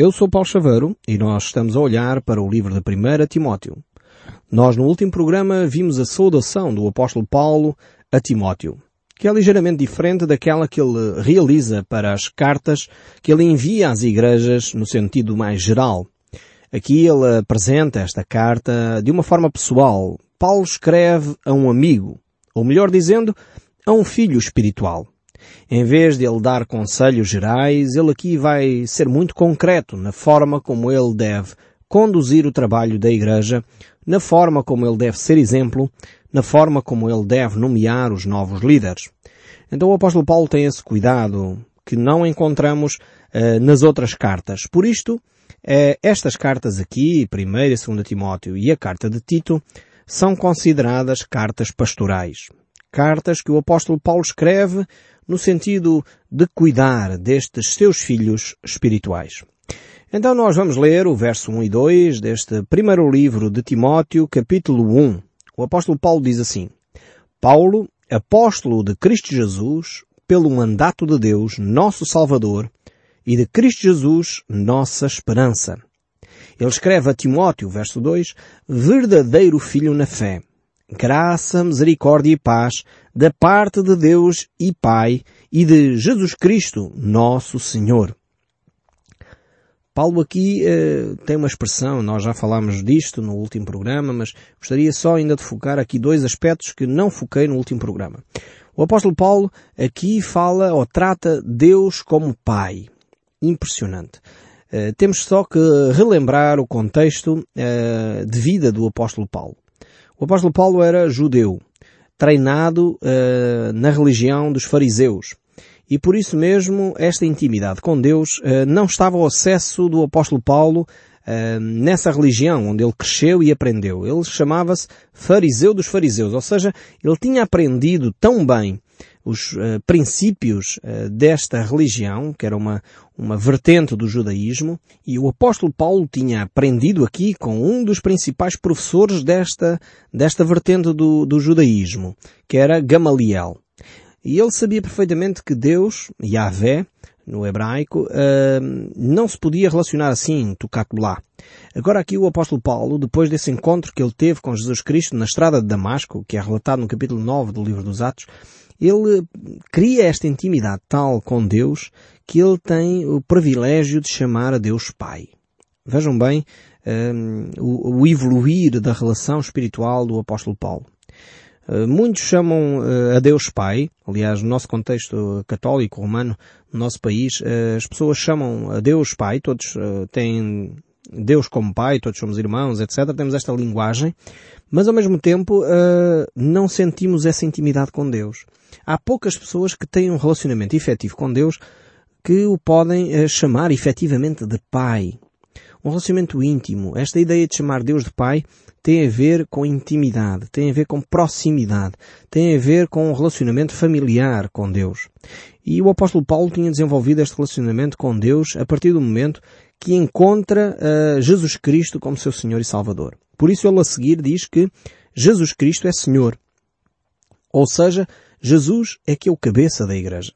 Eu sou Paulo Chaveiro e nós estamos a olhar para o livro de 1 Timóteo. Nós no último programa vimos a saudação do apóstolo Paulo a Timóteo, que é ligeiramente diferente daquela que ele realiza para as cartas que ele envia às igrejas no sentido mais geral. Aqui ele apresenta esta carta de uma forma pessoal. Paulo escreve a um amigo, ou melhor dizendo, a um filho espiritual. Em vez de ele dar conselhos gerais, ele aqui vai ser muito concreto na forma como ele deve conduzir o trabalho da igreja, na forma como ele deve ser exemplo, na forma como ele deve nomear os novos líderes. Então o apóstolo Paulo tem esse cuidado que não encontramos uh, nas outras cartas. Por isto, uh, estas cartas aqui, 1 e 2 Timóteo e a carta de Tito, são consideradas cartas pastorais. Cartas que o apóstolo Paulo escreve no sentido de cuidar destes seus filhos espirituais. Então nós vamos ler o verso 1 e 2 deste primeiro livro de Timóteo, capítulo 1. O apóstolo Paulo diz assim, Paulo, apóstolo de Cristo Jesus, pelo mandato de Deus, nosso Salvador, e de Cristo Jesus, nossa esperança. Ele escreve a Timóteo, verso 2, verdadeiro filho na fé, graça, misericórdia e paz da parte de Deus e Pai e de Jesus Cristo, nosso Senhor. Paulo aqui uh, tem uma expressão, nós já falámos disto no último programa, mas gostaria só ainda de focar aqui dois aspectos que não foquei no último programa. O apóstolo Paulo aqui fala ou trata Deus como Pai. Impressionante. Uh, temos só que relembrar o contexto uh, de vida do apóstolo Paulo. O apóstolo Paulo era judeu, treinado uh, na religião dos fariseus. E por isso mesmo, esta intimidade com Deus uh, não estava ao acesso do apóstolo Paulo uh, nessa religião onde ele cresceu e aprendeu. Ele chamava-se fariseu dos fariseus, ou seja, ele tinha aprendido tão bem os uh, princípios uh, desta religião, que era uma, uma vertente do judaísmo, e o apóstolo Paulo tinha aprendido aqui com um dos principais professores desta, desta vertente do, do judaísmo, que era Gamaliel. E ele sabia perfeitamente que Deus, Yahvé, no hebraico, uh, não se podia relacionar assim, tocato lá. Agora aqui o apóstolo Paulo, depois desse encontro que ele teve com Jesus Cristo na estrada de Damasco, que é relatado no capítulo 9 do livro dos Atos, ele cria esta intimidade tal com Deus que ele tem o privilégio de chamar a Deus Pai. Vejam bem um, o, o evoluir da relação espiritual do apóstolo Paulo. Uh, muitos chamam uh, a Deus Pai, aliás, no nosso contexto católico romano, no nosso país, uh, as pessoas chamam a Deus Pai, todos têm Deus como Pai, todos somos irmãos, etc. Temos esta linguagem, mas ao mesmo tempo não sentimos essa intimidade com Deus. Há poucas pessoas que têm um relacionamento efetivo com Deus que o podem uh, chamar efetivamente de Pai. Um relacionamento íntimo. Esta ideia de chamar Deus de Pai tem a ver com intimidade, tem a ver com proximidade, tem a ver com um relacionamento familiar com Deus. E o apóstolo Paulo tinha desenvolvido este relacionamento com Deus a partir do momento que encontra uh, Jesus Cristo como seu Senhor e Salvador. Por isso ele a seguir diz que Jesus Cristo é Senhor. Ou seja, Jesus é que é o cabeça da igreja.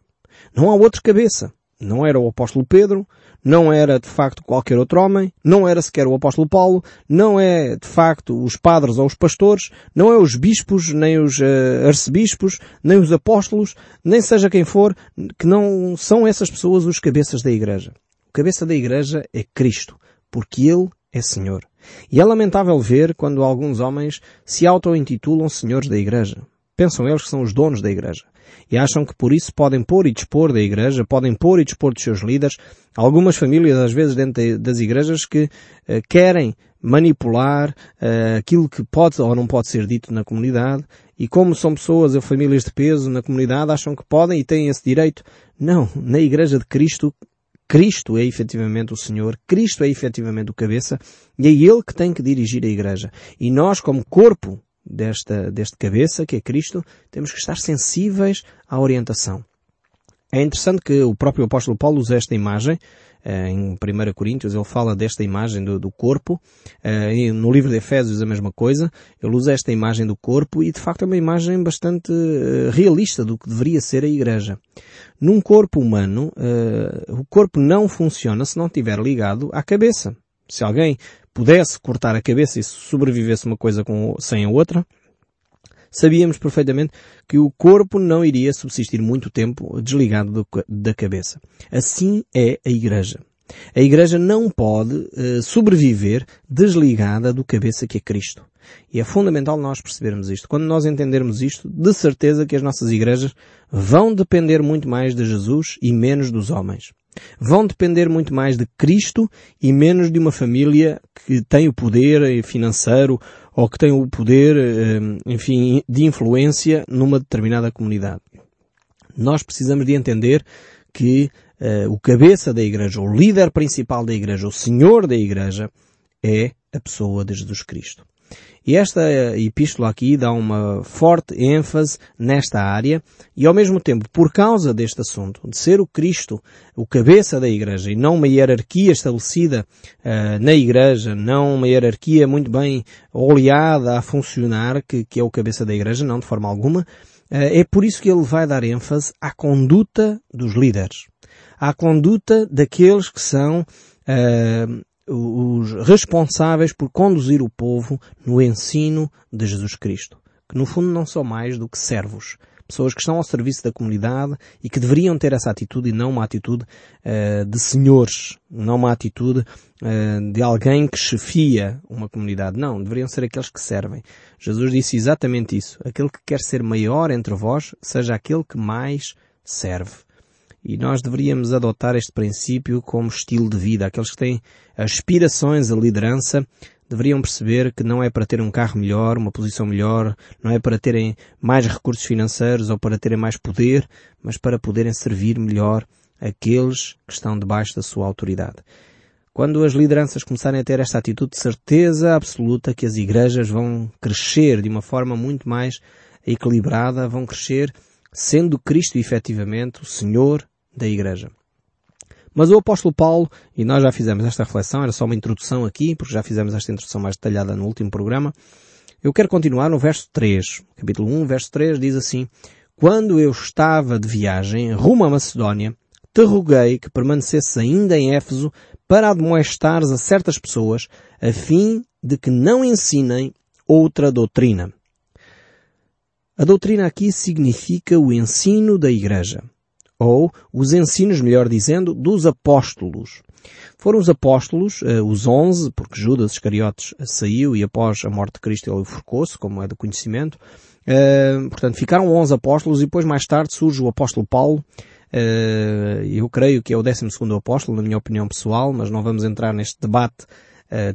Não há outro cabeça. Não era o apóstolo Pedro, não era de facto qualquer outro homem, não era sequer o apóstolo Paulo, não é de facto os padres ou os pastores, não é os bispos, nem os uh, arcebispos, nem os apóstolos, nem seja quem for, que não são essas pessoas os cabeças da igreja. O cabeça da igreja é Cristo, porque Ele é Senhor. E é lamentável ver quando alguns homens se auto-intitulam senhores da igreja. Pensam eles que são os donos da igreja. E acham que por isso podem pôr e dispor da igreja, podem pôr e dispor dos seus líderes. Algumas famílias, às vezes, dentro das igrejas, que uh, querem manipular uh, aquilo que pode ou não pode ser dito na comunidade. E como são pessoas ou famílias de peso na comunidade, acham que podem e têm esse direito. Não, na igreja de Cristo, Cristo é efetivamente o Senhor, Cristo é efetivamente o cabeça, e é Ele que tem que dirigir a igreja. E nós, como corpo desta, deste cabeça, que é Cristo, temos que estar sensíveis à orientação. É interessante que o próprio apóstolo Paulo usa esta imagem em 1 Coríntios, ele fala desta imagem do, do corpo. Eh, no livro de Efésios a mesma coisa. Ele usa esta imagem do corpo e de facto é uma imagem bastante eh, realista do que deveria ser a igreja. Num corpo humano, o corpo não funciona se não estiver ligado à cabeça. Se alguém pudesse cortar a cabeça e sobrevivesse uma coisa com, sem a outra, sabíamos perfeitamente que o corpo não iria subsistir muito tempo desligado do, da cabeça. Assim é a Igreja. A Igreja não pode uh, sobreviver desligada do cabeça que é Cristo. E é fundamental nós percebermos isto. Quando nós entendermos isto, de certeza que as nossas igrejas vão depender muito mais de Jesus e menos dos homens. Vão depender muito mais de Cristo e menos de uma família que tem o poder financeiro ou que tem o poder, eh, enfim, de influência numa determinada comunidade. Nós precisamos de entender que uh, o cabeça da igreja, o líder principal da igreja, o senhor da igreja, é a pessoa de Jesus Cristo. E esta epístola aqui dá uma forte ênfase nesta área e ao mesmo tempo, por causa deste assunto, de ser o Cristo o cabeça da igreja e não uma hierarquia estabelecida uh, na igreja, não uma hierarquia muito bem oleada a funcionar, que, que é o cabeça da igreja, não de forma alguma, uh, é por isso que ele vai dar ênfase à conduta dos líderes, à conduta daqueles que são uh, os responsáveis por conduzir o povo no ensino de Jesus Cristo, que no fundo não são mais do que servos, pessoas que estão ao serviço da comunidade e que deveriam ter essa atitude e não uma atitude uh, de senhores, não uma atitude uh, de alguém que chefia uma comunidade. Não, deveriam ser aqueles que servem. Jesus disse exatamente isso. Aquele que quer ser maior entre vós, seja aquele que mais serve. E nós deveríamos adotar este princípio como estilo de vida. Aqueles que têm aspirações à liderança deveriam perceber que não é para ter um carro melhor, uma posição melhor, não é para terem mais recursos financeiros ou para terem mais poder, mas para poderem servir melhor aqueles que estão debaixo da sua autoridade. Quando as lideranças começarem a ter esta atitude de certeza absoluta que as igrejas vão crescer de uma forma muito mais equilibrada, vão crescer sendo Cristo efetivamente o Senhor da Igreja. Mas o apóstolo Paulo, e nós já fizemos esta reflexão, era só uma introdução aqui, porque já fizemos esta introdução mais detalhada no último programa. Eu quero continuar no verso 3. Capítulo 1, verso 3 diz assim: Quando eu estava de viagem rumo à Macedónia, te roguei que permanecesses ainda em Éfeso para admoestares a certas pessoas, a fim de que não ensinem outra doutrina. A doutrina aqui significa o ensino da Igreja ou os ensinos, melhor dizendo, dos apóstolos. Foram os apóstolos, uh, os onze, porque Judas Iscariotes saiu e após a morte de Cristo ele forcou-se, como é do conhecimento. Uh, portanto, ficaram onze apóstolos e depois mais tarde surge o apóstolo Paulo. Uh, eu creio que é o décimo segundo apóstolo, na minha opinião pessoal, mas não vamos entrar neste debate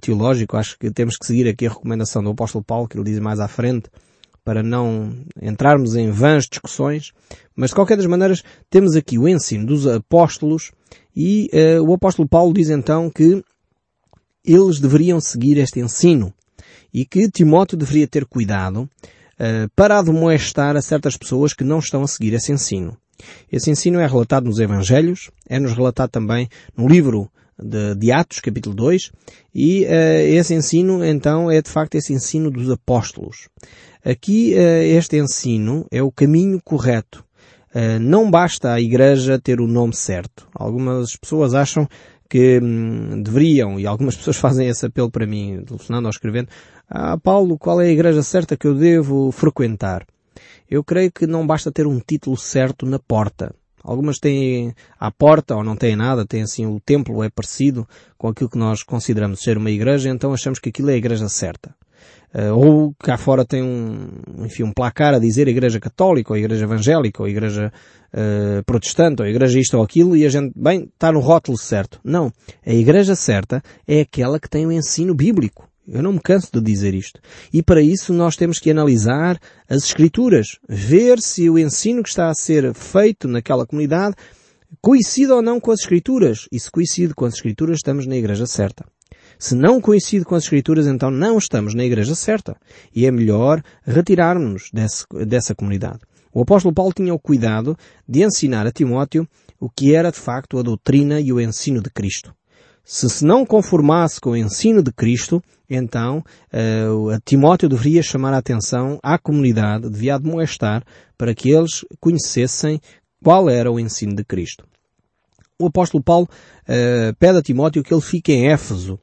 teológico. Acho que temos que seguir aqui a recomendação do apóstolo Paulo, que ele diz mais à frente, para não entrarmos em vãs discussões, mas de qualquer das maneiras temos aqui o ensino dos apóstolos e uh, o apóstolo Paulo diz então que eles deveriam seguir este ensino e que Timóteo deveria ter cuidado uh, para admoestar a certas pessoas que não estão a seguir esse ensino. Esse ensino é relatado nos Evangelhos, é-nos relatado também no livro de, de, Atos, capítulo 2, e uh, esse ensino, então, é de facto esse ensino dos apóstolos. Aqui eh, este ensino é o caminho correto. Eh, não basta a Igreja ter o nome certo. Algumas pessoas acham que hum, deveriam, e algumas pessoas fazem esse apelo para mim, telefonando ou escrevendo, ah, Paulo, qual é a igreja certa que eu devo frequentar? Eu creio que não basta ter um título certo na porta. Algumas têm à porta ou não têm nada, têm assim o templo é parecido com aquilo que nós consideramos ser uma igreja, então achamos que aquilo é a igreja certa. Uh, ou cá fora tem um, enfim, um placar a dizer Igreja Católica, ou Igreja Evangélica, ou Igreja uh, Protestante, ou Igreja isto ou aquilo, e a gente, bem, está no rótulo certo. Não. A Igreja certa é aquela que tem o ensino bíblico. Eu não me canso de dizer isto. E para isso nós temos que analisar as Escrituras, ver se o ensino que está a ser feito naquela comunidade coincide ou não com as Escrituras. E se coincide com as Escrituras, estamos na Igreja certa. Se não coincide com as Escrituras, então não estamos na igreja certa. E é melhor retirarmos-nos dessa comunidade. O apóstolo Paulo tinha o cuidado de ensinar a Timóteo o que era de facto a doutrina e o ensino de Cristo. Se se não conformasse com o ensino de Cristo, então uh, Timóteo deveria chamar a atenção à comunidade, devia admoestar para que eles conhecessem qual era o ensino de Cristo. O apóstolo Paulo uh, pede a Timóteo que ele fique em Éfeso.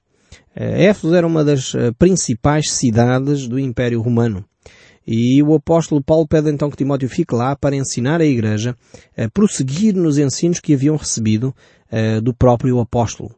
Uh, Éfeso era uma das principais cidades do Império Romano. E o apóstolo Paulo pede então que Timóteo fique lá para ensinar a igreja a prosseguir nos ensinos que haviam recebido do próprio apóstolo.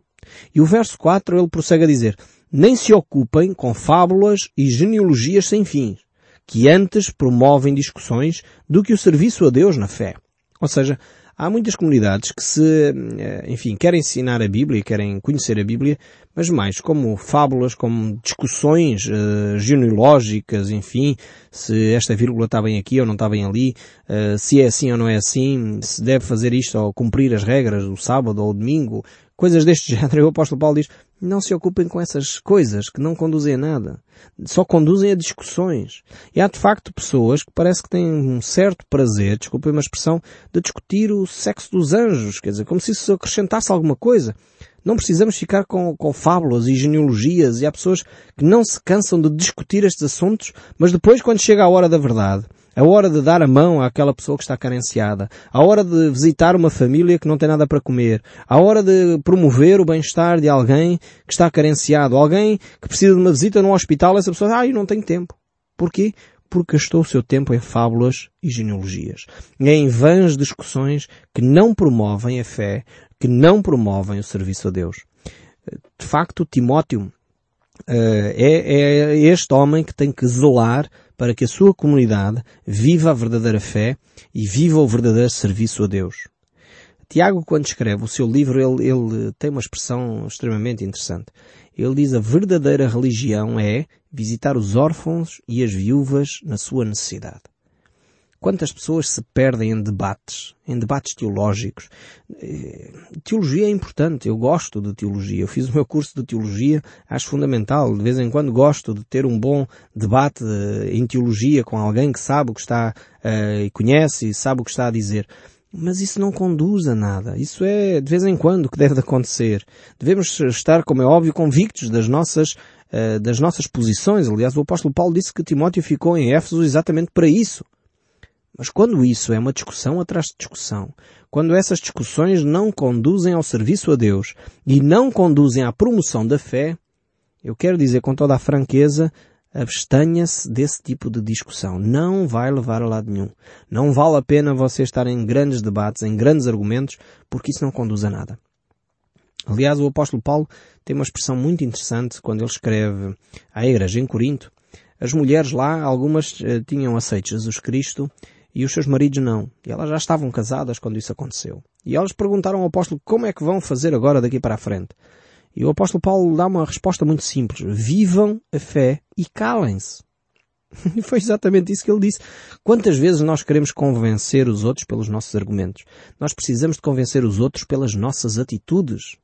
E o verso 4 ele prossegue a dizer, nem se ocupem com fábulas e genealogias sem fins, que antes promovem discussões do que o serviço a Deus na fé. Ou seja, há muitas comunidades que se, eh, enfim, querem ensinar a Bíblia, querem conhecer a Bíblia, mas mais como fábulas, como discussões uh, genealógicas, enfim, se esta vírgula está bem aqui ou não está bem ali, uh, se é assim ou não é assim, se deve fazer isto ou cumprir as regras do sábado ou domingo, coisas deste género, o apóstolo Paulo diz, não se ocupem com essas coisas que não conduzem a nada. Só conduzem a discussões. E há de facto pessoas que parece que têm um certo prazer, desculpem uma expressão, de discutir o sexo dos anjos. Quer dizer, como se isso acrescentasse alguma coisa. Não precisamos ficar com, com fábulas e genealogias e há pessoas que não se cansam de discutir estes assuntos, mas depois quando chega a hora da verdade, a hora de dar a mão àquela pessoa que está carenciada, a hora de visitar uma família que não tem nada para comer, a hora de promover o bem-estar de alguém que está carenciado, alguém que precisa de uma visita no hospital, essa pessoa, ah, eu não tenho tempo. Porquê? Porque gastou o seu tempo em fábulas e genealogias, em vãs discussões que não promovem a fé, que não promovem o serviço a Deus. De facto, Timóteo Uh, é, é, este homem que tem que zelar para que a sua comunidade viva a verdadeira fé e viva o verdadeiro serviço a Deus. Tiago, quando escreve o seu livro, ele, ele tem uma expressão extremamente interessante. Ele diz a verdadeira religião é visitar os órfãos e as viúvas na sua necessidade. Quantas pessoas se perdem em debates, em debates teológicos? Eh, teologia é importante, eu gosto de teologia. Eu fiz o meu curso de teologia, acho fundamental. De vez em quando gosto de ter um bom debate eh, em teologia com alguém que sabe o que está uh, e conhece e sabe o que está a dizer. Mas isso não conduz a nada. Isso é de vez em quando que deve acontecer. Devemos estar, como é óbvio, convictos das nossas das nossas posições. Aliás, o apóstolo Paulo disse que Timóteo ficou em Éfeso exatamente para isso mas quando isso é uma discussão atrás de discussão, quando essas discussões não conduzem ao serviço a Deus e não conduzem à promoção da fé, eu quero dizer com toda a franqueza, abstenha-se desse tipo de discussão. Não vai levar a lado nenhum. Não vale a pena você estar em grandes debates, em grandes argumentos, porque isso não conduz a nada. Aliás, o apóstolo Paulo tem uma expressão muito interessante quando ele escreve à igreja em Corinto. As mulheres lá, algumas eh, tinham aceito Jesus Cristo e os seus maridos não. E elas já estavam casadas quando isso aconteceu. E elas perguntaram ao apóstolo como é que vão fazer agora daqui para a frente. E o apóstolo Paulo dá uma resposta muito simples. Vivam a fé e calem-se. E foi exatamente isso que ele disse. Quantas vezes nós queremos convencer os outros pelos nossos argumentos? Nós precisamos de convencer os outros pelas nossas atitudes.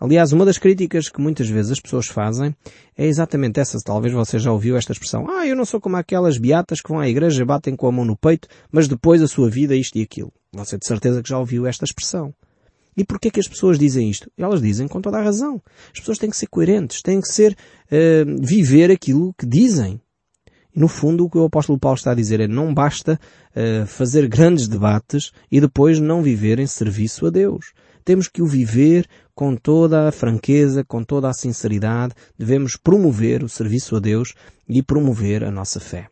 Aliás, uma das críticas que muitas vezes as pessoas fazem é exatamente essa. Talvez você já ouviu esta expressão. Ah, eu não sou como aquelas beatas que vão à igreja, batem com a mão no peito, mas depois a sua vida é isto e aquilo. Você de certeza que já ouviu esta expressão. E porquê que as pessoas dizem isto? Elas dizem com toda a razão. As pessoas têm que ser coerentes, têm que ser, uh, viver aquilo que dizem. E no fundo o que o apóstolo Paulo está a dizer é não basta uh, fazer grandes debates e depois não viver em serviço a Deus. Temos que o viver com toda a franqueza, com toda a sinceridade. Devemos promover o serviço a Deus e promover a nossa fé.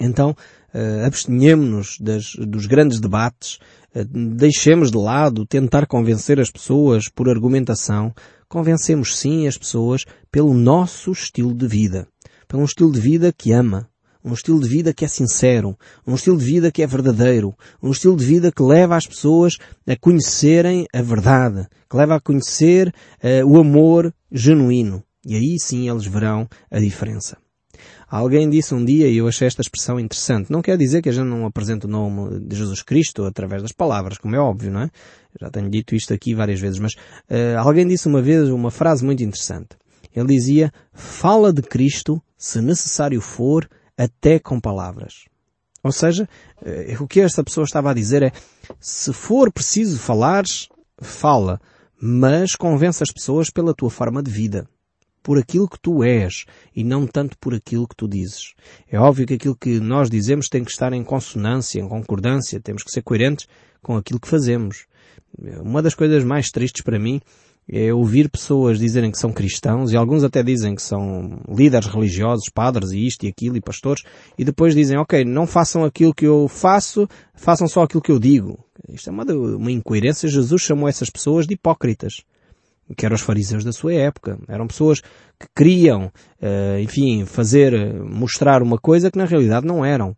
Então, uh, abstenhemos-nos dos grandes debates, uh, deixemos de lado tentar convencer as pessoas por argumentação. Convencemos sim as pessoas pelo nosso estilo de vida. Pelo estilo de vida que ama, um estilo de vida que é sincero, um estilo de vida que é verdadeiro, um estilo de vida que leva as pessoas a conhecerem a verdade, que leva a conhecer uh, o amor genuíno. E aí sim eles verão a diferença. Alguém disse um dia, e eu achei esta expressão interessante, não quer dizer que a gente não apresente o nome de Jesus Cristo através das palavras, como é óbvio, não é? Já tenho dito isto aqui várias vezes, mas uh, alguém disse uma vez uma frase muito interessante. Ele dizia, fala de Cristo, se necessário for, até com palavras. Ou seja, eh, o que esta pessoa estava a dizer é, se for preciso falares, fala, mas convence as pessoas pela tua forma de vida. Por aquilo que tu és e não tanto por aquilo que tu dizes. É óbvio que aquilo que nós dizemos tem que estar em consonância, em concordância, temos que ser coerentes com aquilo que fazemos. Uma das coisas mais tristes para mim é ouvir pessoas dizerem que são cristãos e alguns até dizem que são líderes religiosos, padres e isto e aquilo e pastores e depois dizem, ok, não façam aquilo que eu faço, façam só aquilo que eu digo. Isto é uma, uma incoerência. Jesus chamou essas pessoas de hipócritas. Que eram os fariseus da sua época. Eram pessoas que queriam, uh, enfim, fazer, mostrar uma coisa que na realidade não eram.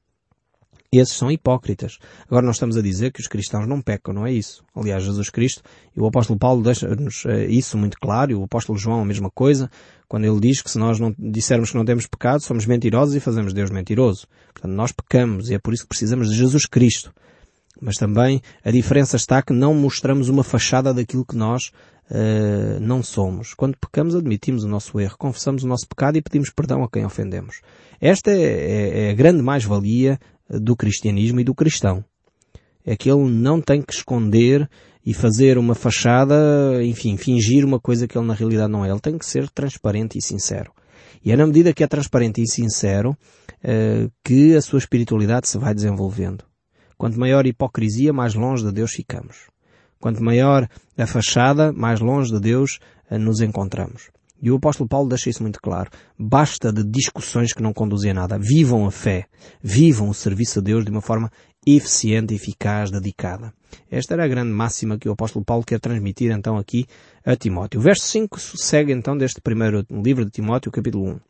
Esses são hipócritas. Agora nós estamos a dizer que os cristãos não pecam, não é isso. Aliás, Jesus Cristo e o apóstolo Paulo deixa-nos eh, isso muito claro, e o apóstolo João a mesma coisa, quando ele diz que se nós não dissermos que não temos pecado, somos mentirosos e fazemos Deus mentiroso. Portanto, nós pecamos e é por isso que precisamos de Jesus Cristo. Mas também a diferença está que não mostramos uma fachada daquilo que nós uh, não somos. Quando pecamos, admitimos o nosso erro, confessamos o nosso pecado e pedimos perdão a quem ofendemos. Esta é, é, é a grande mais-valia do cristianismo e do cristão. É que ele não tem que esconder e fazer uma fachada, enfim, fingir uma coisa que ele na realidade não é. Ele tem que ser transparente e sincero. E é na medida que é transparente e sincero uh, que a sua espiritualidade se vai desenvolvendo. Quanto maior hipocrisia, mais longe de Deus ficamos. Quanto maior a fachada, mais longe de Deus uh, nos encontramos. E o apóstolo Paulo deixa isso muito claro. Basta de discussões que não conduzem a nada. Vivam a fé. Vivam o serviço a Deus de uma forma eficiente, eficaz, dedicada. Esta era a grande máxima que o apóstolo Paulo quer transmitir então aqui a Timóteo. O verso 5 segue então deste primeiro livro de Timóteo, capítulo 1.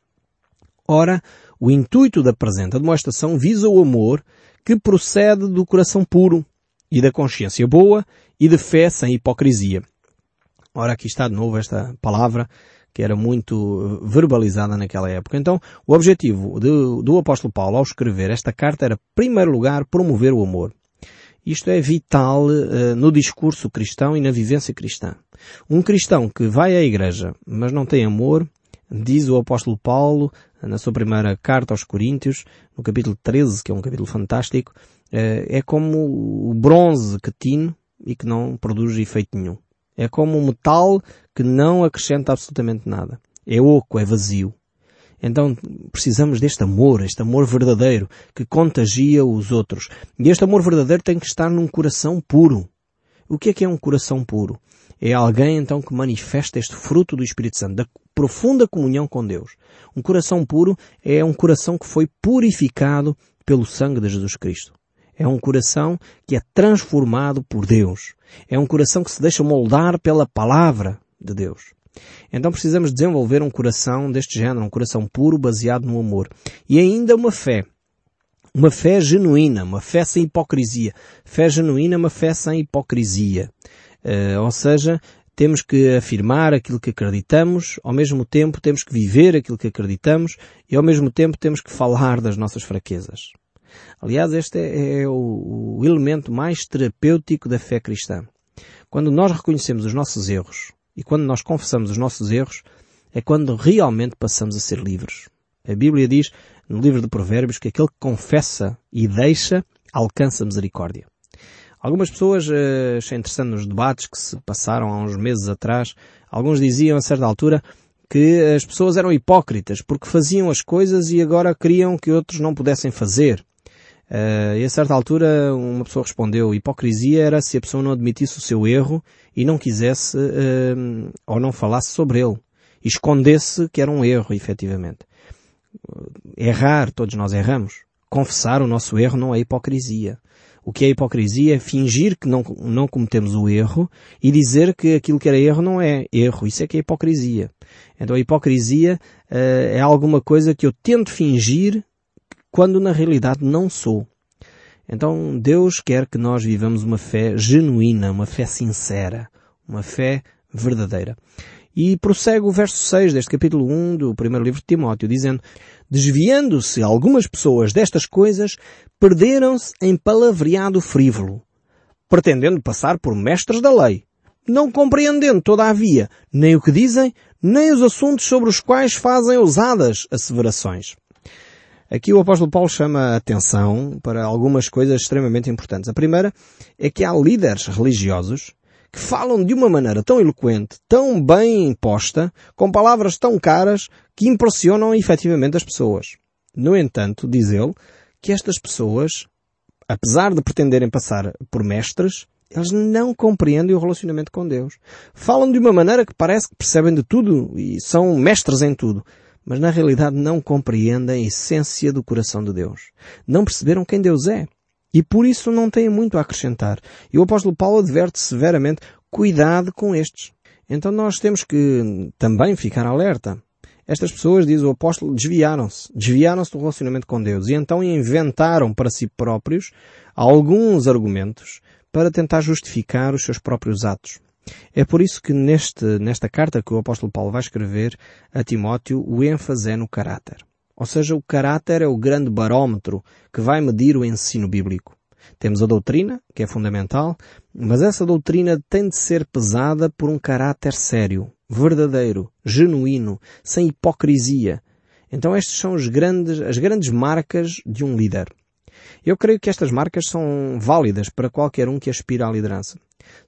Ora, o intuito da presente demonstração visa o amor que procede do coração puro e da consciência boa e de fé sem hipocrisia. Ora, aqui está de novo esta palavra que era muito verbalizada naquela época. Então, o objetivo do, apóstolo Paulo ao escrever esta carta era, em primeiro lugar, promover o amor. Isto é vital uh, no discurso cristão e na vivência cristã. Um cristão que vai à igreja, mas não tem amor, diz o apóstolo Paulo na sua primeira carta aos Coríntios, no capítulo 13, que é um capítulo fantástico, uh, é como o bronze que tine e que não produz efeito nenhum. É como um metal que não acrescenta absolutamente nada. É oco, é vazio. Então precisamos deste amor, este amor verdadeiro que contagia os outros. E este amor verdadeiro tem que estar num coração puro. O que é que é um coração puro? É alguém então que manifesta este fruto do Espírito Santo, da profunda comunhão com Deus. Um coração puro é um coração que foi purificado pelo sangue de Jesus Cristo. É um coração que é transformado por Deus. É um coração que se deixa moldar pela palavra de Deus. Então precisamos desenvolver um coração deste género, um coração puro, baseado no amor. E ainda uma fé. Uma fé genuína, uma fé sem hipocrisia. Fé genuína, uma fé sem hipocrisia. Uh, ou seja, temos que afirmar aquilo que acreditamos, ao mesmo tempo temos que viver aquilo que acreditamos e ao mesmo tempo temos que falar das nossas fraquezas. Aliás, este é, é o, o elemento mais terapêutico da fé cristã. Quando nós reconhecemos os nossos erros e quando nós confessamos os nossos erros, é quando realmente passamos a ser livres. A Bíblia diz no livro de Provérbios que aquele que confessa e deixa alcança misericórdia. Algumas pessoas, uh, achei interessante nos debates que se passaram há uns meses atrás, alguns diziam a certa altura que as pessoas eram hipócritas porque faziam as coisas e agora queriam que outros não pudessem fazer. Uh, e a certa altura uma pessoa respondeu, hipocrisia era se a pessoa não admitisse o seu erro e não quisesse uh, ou não falasse sobre ele. Escondesse que era um erro, efetivamente. Errar, todos nós erramos. Confessar o nosso erro não é hipocrisia. O que é hipocrisia é fingir que não, não cometemos o erro e dizer que aquilo que era erro não é erro. Isso é que é hipocrisia. Então a hipocrisia uh, é alguma coisa que eu tento fingir quando na realidade não sou. Então Deus quer que nós vivamos uma fé genuína, uma fé sincera, uma fé verdadeira. E prossegue o verso 6 deste capítulo 1 do primeiro livro de Timóteo, dizendo, Desviando-se algumas pessoas destas coisas, perderam-se em palavreado frívolo, pretendendo passar por mestres da lei, não compreendendo, todavia, nem o que dizem, nem os assuntos sobre os quais fazem ousadas asseverações. Aqui o apóstolo Paulo chama a atenção para algumas coisas extremamente importantes. A primeira é que há líderes religiosos que falam de uma maneira tão eloquente, tão bem imposta, com palavras tão caras, que impressionam efetivamente as pessoas. No entanto, diz ele, que estas pessoas, apesar de pretenderem passar por mestres, eles não compreendem o relacionamento com Deus. Falam de uma maneira que parece que percebem de tudo e são mestres em tudo. Mas na realidade não compreendem a essência do coração de Deus. Não perceberam quem Deus é. E por isso não têm muito a acrescentar. E o apóstolo Paulo adverte severamente, cuidado com estes. Então nós temos que também ficar alerta. Estas pessoas, diz o apóstolo, desviaram-se. Desviaram-se do relacionamento com Deus. E então inventaram para si próprios alguns argumentos para tentar justificar os seus próprios atos. É por isso que neste, nesta carta que o apóstolo Paulo vai escrever a Timóteo, o ênfase é no caráter. Ou seja, o caráter é o grande barómetro que vai medir o ensino bíblico. Temos a doutrina, que é fundamental, mas essa doutrina tem de ser pesada por um caráter sério, verdadeiro, genuíno, sem hipocrisia. Então estas são grandes, as grandes marcas de um líder. Eu creio que estas marcas são válidas para qualquer um que aspira à liderança.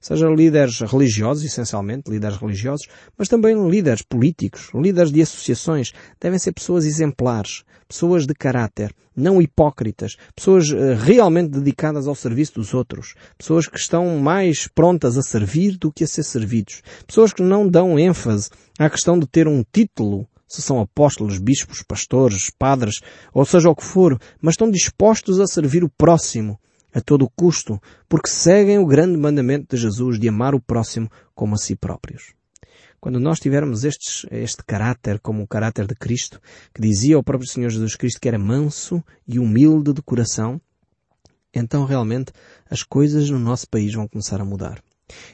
Seja líderes religiosos, essencialmente, líderes religiosos, mas também líderes políticos, líderes de associações. Devem ser pessoas exemplares, pessoas de caráter, não hipócritas, pessoas eh, realmente dedicadas ao serviço dos outros, pessoas que estão mais prontas a servir do que a ser servidos, pessoas que não dão ênfase à questão de ter um título se são apóstolos, bispos, pastores, padres, ou seja o que for, mas estão dispostos a servir o próximo a todo custo, porque seguem o grande mandamento de Jesus de amar o próximo como a si próprios. Quando nós tivermos estes, este caráter como o caráter de Cristo, que dizia o próprio Senhor Jesus Cristo que era manso e humilde de coração, então realmente as coisas no nosso país vão começar a mudar.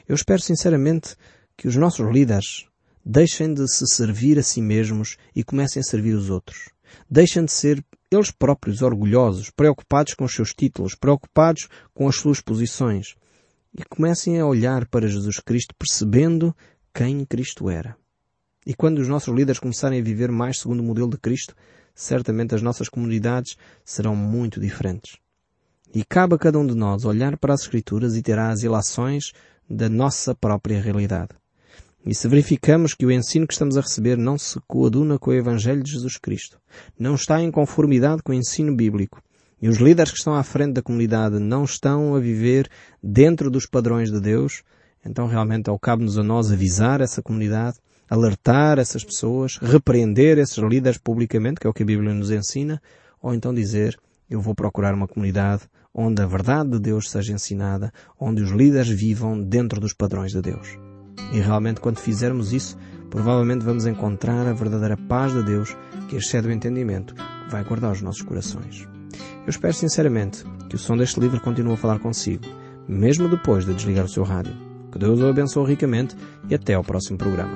Eu espero sinceramente que os nossos líderes Deixem de se servir a si mesmos e comecem a servir os outros. Deixem de ser eles próprios orgulhosos, preocupados com os seus títulos, preocupados com as suas posições. E comecem a olhar para Jesus Cristo percebendo quem Cristo era. E quando os nossos líderes começarem a viver mais segundo o modelo de Cristo, certamente as nossas comunidades serão muito diferentes. E cabe a cada um de nós olhar para as Escrituras e terá as ilações da nossa própria realidade. E se verificamos que o ensino que estamos a receber não se coaduna com o Evangelho de Jesus Cristo, não está em conformidade com o ensino bíblico, e os líderes que estão à frente da comunidade não estão a viver dentro dos padrões de Deus, então realmente ao cabe-nos a nós avisar essa comunidade, alertar essas pessoas, repreender esses líderes publicamente, que é o que a Bíblia nos ensina, ou então dizer, eu vou procurar uma comunidade onde a verdade de Deus seja ensinada, onde os líderes vivam dentro dos padrões de Deus. E realmente, quando fizermos isso, provavelmente vamos encontrar a verdadeira paz de Deus que excede o entendimento, que vai guardar os nossos corações. Eu espero sinceramente que o som deste livro continue a falar consigo, mesmo depois de desligar o seu rádio. Que Deus o abençoe ricamente e até ao próximo programa.